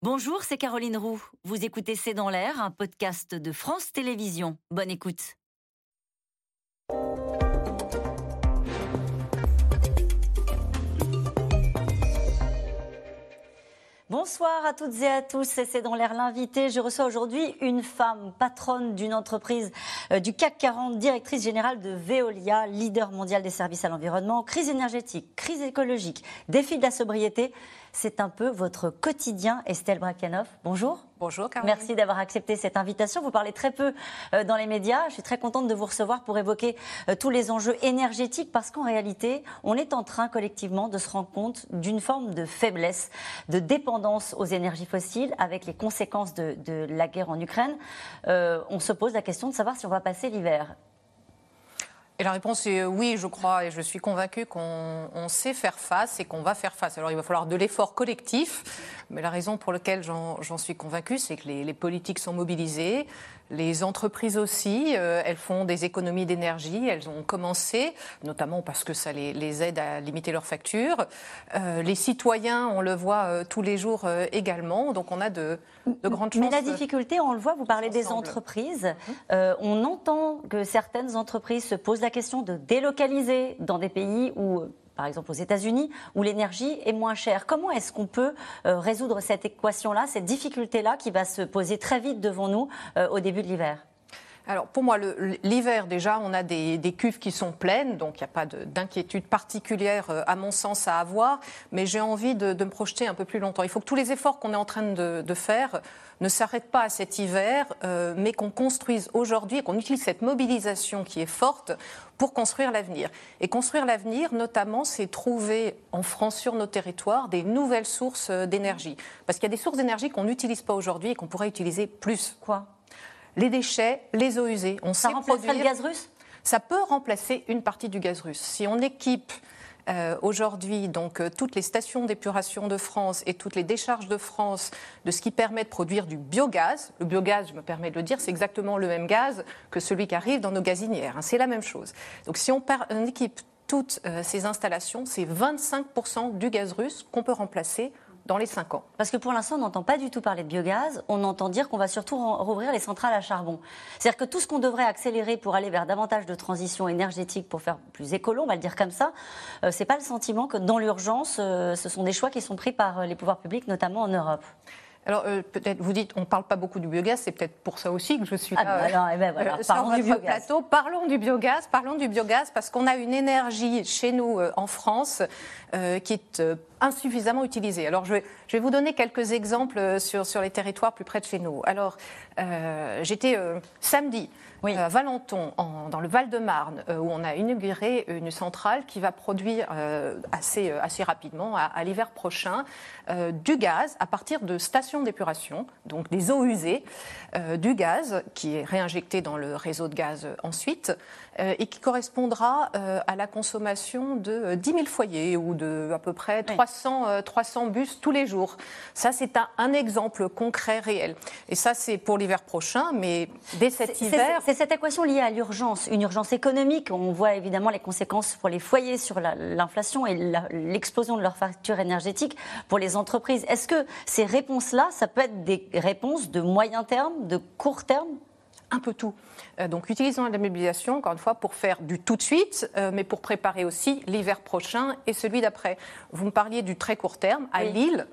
Bonjour, c'est Caroline Roux. Vous écoutez C'est dans l'air, un podcast de France Télévisions. Bonne écoute. Bonsoir à toutes et à tous, c'est dans l'air l'invité. Je reçois aujourd'hui une femme, patronne d'une entreprise euh, du CAC 40, directrice générale de Veolia, leader mondial des services à l'environnement, crise énergétique, crise écologique, défi de la sobriété. C'est un peu votre quotidien, Estelle Bracanoff. Bonjour. Bonjour, Caroline. Merci d'avoir accepté cette invitation. Vous parlez très peu euh, dans les médias. Je suis très contente de vous recevoir pour évoquer euh, tous les enjeux énergétiques parce qu'en réalité, on est en train collectivement de se rendre compte d'une forme de faiblesse, de dépendance aux énergies fossiles avec les conséquences de, la guerre en Ukraine. Euh, on se pose la question de savoir si on va passer l'hiver et la réponse est oui, je crois, et je suis convaincue qu'on sait faire face et qu'on va faire face. Alors il va falloir de l'effort collectif, mais la raison pour laquelle j'en suis convaincue, c'est que les, les, politiques sont mobilisées, les entreprises aussi, euh, elles font des économies d'énergie, elles ont commencé, notamment parce que ça les, aide à limiter leurs factures. Euh, les citoyens, on le voit euh, tous les jours également, donc on a de, grandes chances. Mais la difficulté, on le voit, vous parlez des entreprises, hum. on entend que certaines entreprises se posent la question de délocaliser dans des pays où par exemple aux États-Unis, où l'énergie est moins chère. Comment est-ce qu'on peut euh, résoudre cette équation-là, cette difficulté-là qui va se poser très vite devant nous euh, au début de l'hiver? Alors pour moi, l'hiver déjà, on a des, cuves qui sont pleines, donc il n'y a pas d'inquiétude particulière euh, à mon sens à avoir, mais j'ai envie de, me projeter un peu plus longtemps. Il faut que tous les efforts qu'on est en train de, faire ne s'arrêtent pas à cet hiver, euh, mais qu'on construise aujourd'hui et qu'on utilise cette mobilisation qui est forte pour construire l'avenir. Et construire l'avenir, notamment, c'est trouver en France, sur nos territoires, des nouvelles sources euh, d'énergie. Parce qu'il y a des sources d'énergie qu'on n'utilise pas aujourd'hui et qu'on pourrait utiliser plus. Quoi? Les déchets, les eaux usées. On ça remplacerait le gaz russe? Ça peut remplacer une partie du gaz russe. Si on équipe euh, aujourd'hui donc euh, toutes les stations d'épuration de France et toutes les décharges de France de ce qui permet de produire du biogaz. Le biogaz, je me permets de le dire, c'est exactement le même gaz que celui qui arrive dans nos gazinières. Hein. c'est la même chose. Donc si on, on équipe toutes euh, ces installations, c'est 25% du gaz russe qu'on peut remplacer dans les 5 ans. Parce que pour l'instant, on n'entend pas du tout parler de biogaz, on entend dire qu'on va surtout rouvrir les centrales à charbon. C'est-à-dire que tout ce qu'on devrait accélérer pour aller vers davantage de transition énergétique, pour faire plus écolo, on va le dire comme ça, euh, c'est pas le sentiment que dans l'urgence, euh, ce sont des choix qui sont pris par euh, les pouvoirs publics, notamment en Europe. Alors, peut-être, vous dites, on ne parle pas beaucoup du biogaz, c'est peut-être pour ça aussi que je suis ah, là. Ah, eh ben voilà. parlons du biogaz. Plateau. Parlons du biogaz, parlons du biogaz, parce qu'on a une énergie chez nous en France qui est insuffisamment utilisés. Alors, je vais, je vais, vous donner quelques exemples euh, sur, sur les territoires plus près de chez nous. Alors, euh, j'étais euh, samedi à Valenton, dans le Val-de-Marne, où on a inauguré une centrale qui va produire assez, assez rapidement, à, l'hiver prochain, du gaz à partir de stations d'épuration, donc des eaux usées, du gaz qui est réinjecté dans le réseau de gaz ensuite, et qui correspondra à la consommation de 10 000 foyers ou de à peu près 3 300, 300 euh, bus tous les jours. Ça, c'est un, exemple concret, réel. Et ça, c'est pour l'hiver prochain, mais dès cet hiver. C'est cette équation liée à l'urgence, une urgence économique. On voit évidemment les conséquences pour les foyers sur l'inflation et l'explosion de leurs factures énergétiques pour les entreprises. Est-ce que ces réponses-là, ça peut être des réponses de moyen terme, de court terme? Un peu tout. Euh, donc utilisons la mobilisation, encore une fois, pour faire du tout de suite, euh, mais pour préparer aussi l'hiver prochain et celui d'après. Vous me parliez du très court terme. À Lille,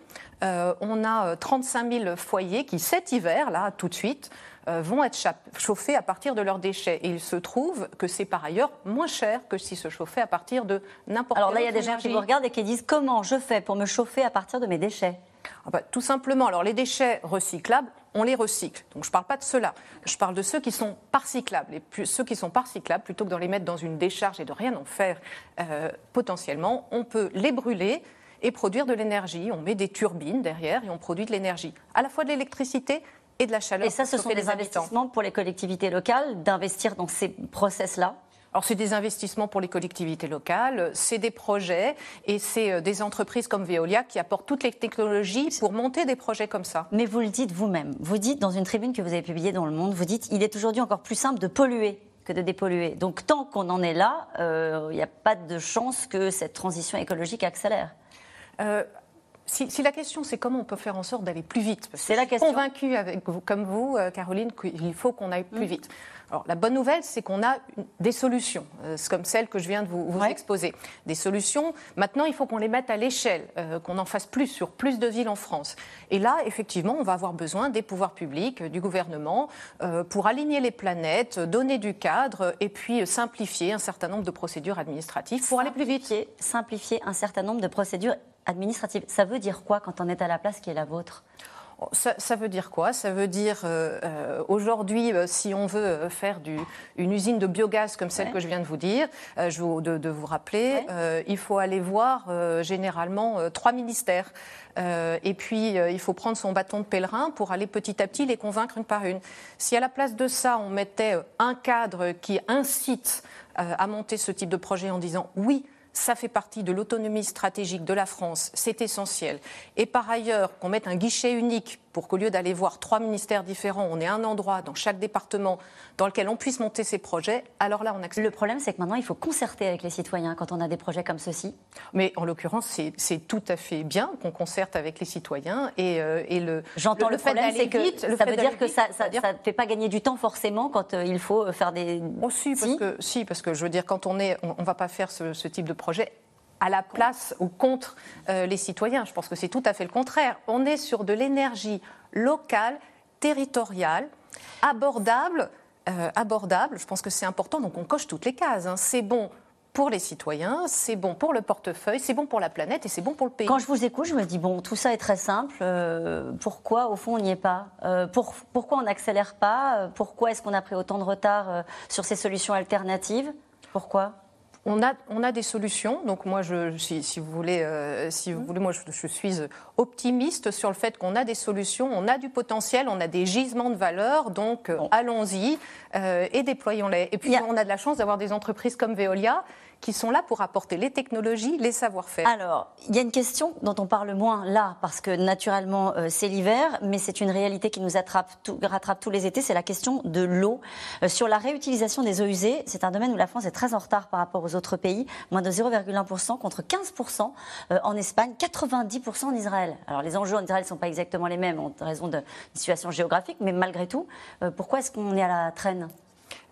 euh, on a 35 000 foyers qui, cet hiver, là, tout de suite, vont être chauffés à partir de leurs déchets. Et il se trouve que c'est par ailleurs moins cher que s'ils se chauffaient à partir de n'importe quelle Alors là, il y a des gens qui vous regardent et qui disent comment je fais pour me chauffer à partir de mes déchets? Ah bah, Tout simplement, alors les déchets recyclables, on les recycle. Donc je ne parle pas de cela. Je parle de ceux qui sont pas recyclables. Et ceux qui sont pas recyclables, plutôt que de les mettre dans une décharge et de rien en faire euh, potentiellement, on peut les brûler et produire de l'énergie. On met des turbines derrière et on produit de l'énergie. À la fois de l'électricité et de la chaleur. Et ça, ce sont des investissements pour les collectivités locales d'investir dans ces process-là alors c'est des investissements pour les collectivités locales, c'est des projets et c'est euh, des entreprises comme Veolia qui apportent toutes les technologies pour monter des projets comme ça. Mais vous le dites vous-même, vous dites dans une tribune que vous avez publiée dans Le Monde, vous dites il est aujourd'hui encore plus simple de polluer que de dépolluer. Donc tant qu'on en est là, euh, il n'y a pas de chance que cette transition écologique accélère. Euh, si, la question c'est comment on peut faire en sorte d'aller plus vite, c'est la question. Convaincue avec vous, comme vous, euh, Caroline, qu'il faut qu'on aille plus mm. vite. Alors, la bonne nouvelle, c'est qu'on a des solutions, euh, comme celles que je viens de vous, exposer. Des solutions, maintenant, il faut qu'on les mette à l'échelle, euh, qu'on en fasse plus sur plus de villes en France. Et là, effectivement, on va avoir besoin des pouvoirs publics, du gouvernement, euh, pour aligner les planètes, donner du cadre et puis simplifier un certain nombre de procédures administratives pour aller plus vite. Simplifier un certain nombre de procédures administratives. Ça veut dire quoi quand on est à la place qui est la vôtre? Ça, veut dire quoi? Ça veut dire euh, euh, aujourd'hui, euh, si on veut faire du, une usine de biogaz comme celle que je viens de vous dire, je vous, de, vous rappeler, il faut aller voir généralement trois ministères. et puis, il faut prendre son bâton de pèlerin pour aller petit à petit les convaincre une par une. Si à la place de ça, on mettait un cadre qui incite à monter ce type de projet en disant oui, ça fait partie de l'autonomie stratégique de la France, c'est essentiel. Et par ailleurs, qu'on mette un guichet unique pour qu'au lieu d'aller voir trois ministères différents, on ait un endroit dans chaque département dans lequel on puisse monter ces projets, alors là, on accepte. Le problème, c'est que maintenant, il faut concerter avec les citoyens quand on a des projets comme ceci. Mais en l'occurrence, c'est tout à fait bien qu'on concerte avec les citoyens. Et, euh, et le. J'entends le, problème, c'est que ça veut dire que ça ne fait pas gagner du temps forcément quand euh, il faut faire des. Oh, si, parce que, si, parce que je veux dire, quand on est. On ne va pas faire ce, ce type de projet à la place ou contre euh, les citoyens. Je pense que c'est tout à fait le contraire. On est sur de l'énergie locale, territoriale, abordable. Euh, abordable, je pense que c'est important, donc on coche toutes les cases. Hein. C'est bon pour les citoyens, c'est bon pour le portefeuille, c'est bon pour la planète et c'est bon pour le pays. Quand je vous écoute, je me dis, bon, tout ça est très simple. Euh, pourquoi, au fond, on n'y est pas Pourquoi on n'accélère pas Pourquoi est-ce qu'on a pris autant de retard sur ces solutions alternatives Pourquoi? On a, on a des solutions. Donc moi, je, si, vous voulez, euh, si vous mmh. voulez, moi, je, suis optimiste sur le fait qu'on a des solutions, on a du potentiel, on a des gisements de valeur. Donc euh, allons-y euh, et déployons-les. Et puis on a de la chance d'avoir des entreprises comme Veolia qui sont là pour apporter les technologies, les savoir-faire. Alors, il y a une question dont on parle moins là, parce que naturellement, euh, c'est l'hiver, mais c'est une réalité qui nous attrape rattrape tous les étés, c'est la question de l'eau. Euh, sur la réutilisation des eaux usées, c'est un domaine où la France est très en retard par rapport aux autres pays, moins de 0,1% contre 15% euh, en Espagne, 90% en Israël. Alors, les enjeux en Israël ne sont pas exactement les mêmes en raison de situation géographique, mais malgré tout, pourquoi est-ce qu'on est à la traîne?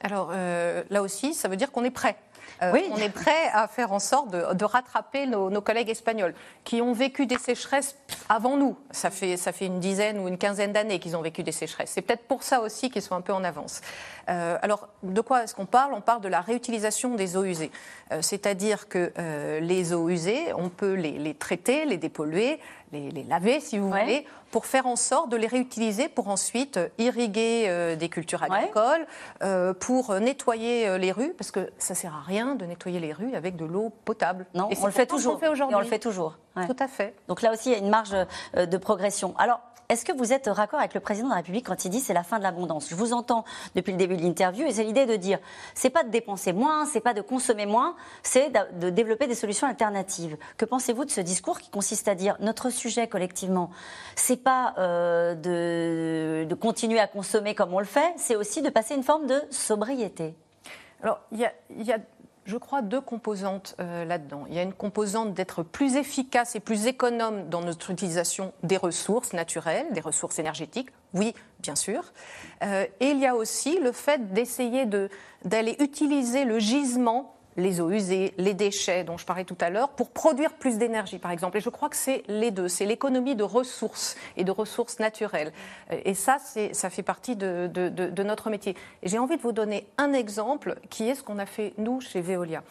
Alors là aussi, ça veut dire qu'on est prêt. Euh, oui. On est prêt à faire en sorte de, rattraper nos, collègues espagnols qui ont vécu des sécheresses avant nous. Ça fait, ça fait une dizaine ou une quinzaine d'années qu'ils ont vécu des sécheresses. C'est peut-être pour ça aussi qu'ils sont un peu en avance. Euh, alors, de quoi est-ce qu'on parle? On parle de la réutilisation des eaux usées. Euh, c'est-à-dire que les eaux usées, on peut les, traiter, les dépolluer, les, laver, si vous voulez, pour faire en sorte de les réutiliser pour ensuite irriguer des cultures agricoles, pour nettoyer les rues, parce que ça sert à rien de nettoyer les rues avec de l'eau potable. Non, Et on le fait toujours. Fait on le fait toujours. Tout à fait. Donc là aussi, il y a une marge euh, de progression. Alors, est-ce que vous êtes raccord avec le président de la République quand il dit c'est la fin de l'abondance? Je vous entends depuis le début de l'interview et c'est l'idée de dire c'est pas de dépenser moins, c'est pas de consommer moins, c'est de développer des solutions alternatives. Que pensez-vous de ce discours qui consiste à dire notre sujet collectivement, c'est pas euh, de, continuer à consommer comme on le fait, c'est aussi de passer une forme de sobriété alors, il y a, y a je crois, deux composantes euh, là-dedans. Il y a une composante d'être plus efficace et plus économe dans notre utilisation des ressources naturelles, des ressources énergétiques, oui, bien sûr. Euh, et il y a aussi le fait d'essayer d'aller utiliser le gisement les eaux usées, les déchets dont je parlais tout à l'heure, pour produire plus d'énergie, par exemple. Et je crois que c'est les deux. C'est l'économie de ressources et de ressources naturelles. Euh, et ça, ça fait partie de, notre métier. J'ai envie de vous donner un exemple qui est ce qu'on a fait, nous, chez Veolia.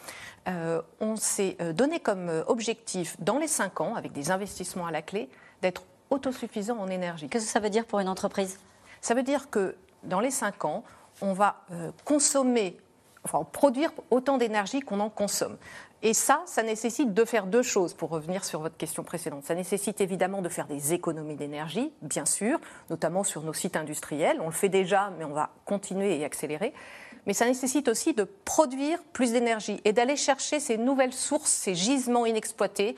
Euh, on s'est euh, donné comme objectif, dans les cinq ans, avec des investissements à la clé, d'être autosuffisant en énergie. Qu'est-ce que ça veut dire pour une entreprise? Ça veut dire que dans les cinq ans, on va consommer enfin, produire autant d'énergie qu'on en consomme. Et ça, ça nécessite de faire deux choses, pour revenir sur votre question précédente. Ça nécessite évidemment de faire des économies d'énergie, bien sûr, notamment sur nos sites industriels. On le fait déjà, mais on va continuer et accélérer. Mais ça nécessite aussi de produire plus d'énergie et d'aller chercher ces nouvelles sources, ces gisements inexploités,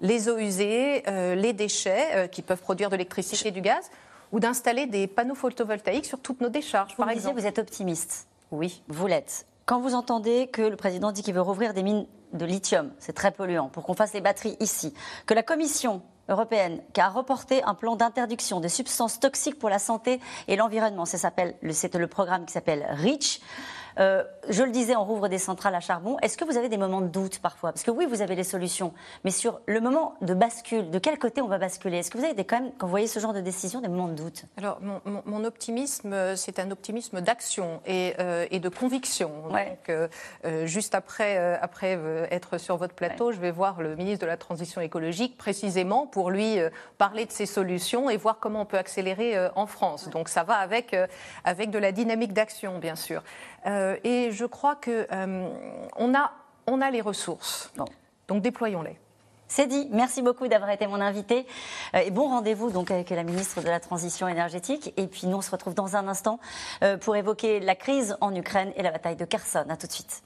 les eaux usées, euh, les déchets euh, qui peuvent produire de l'électricité et du gaz, ou d'installer des panneaux photovoltaïques sur toutes nos décharges, vous par exemple. Vous êtes optimiste. Oui. Vous l'êtes. Quand vous entendez que le président dit qu'il veut rouvrir des mines de lithium, c'est très polluant, pour qu'on fasse les batteries ici, que la Commission européenne qui a reporté un plan d'interdiction des substances toxiques pour la santé et l'environnement. C'est le programme qui s'appelle REACH. Euh, je le disais, on rouvre des centrales à charbon. Est-ce que vous avez des moments de doute parfois? Parce que oui, vous avez les solutions, mais sur le moment de bascule, de quel côté on va basculer? Est-ce que vous avez des, quand même, quand vous voyez ce genre de décision, des moments de doute? Alors, mon, optimisme, c'est un optimisme d'action et, euh, de conviction. Donc, euh, juste après, après être sur votre plateau, je vais voir le ministre de la Transition écologique précisément pour lui parler de ces solutions et voir comment on peut accélérer en France. Donc, ça va avec, avec de la dynamique d'action, bien sûr. Euh, et je crois qu'on euh, a, on a les ressources. Donc déployons-les. C'est dit. Merci beaucoup d'avoir été mon invité. Euh, et bon rendez-vous donc avec la ministre de la Transition énergétique. Et puis nous, on se retrouve dans un instant pour évoquer la crise en Ukraine et la bataille de Kherson. À tout de suite.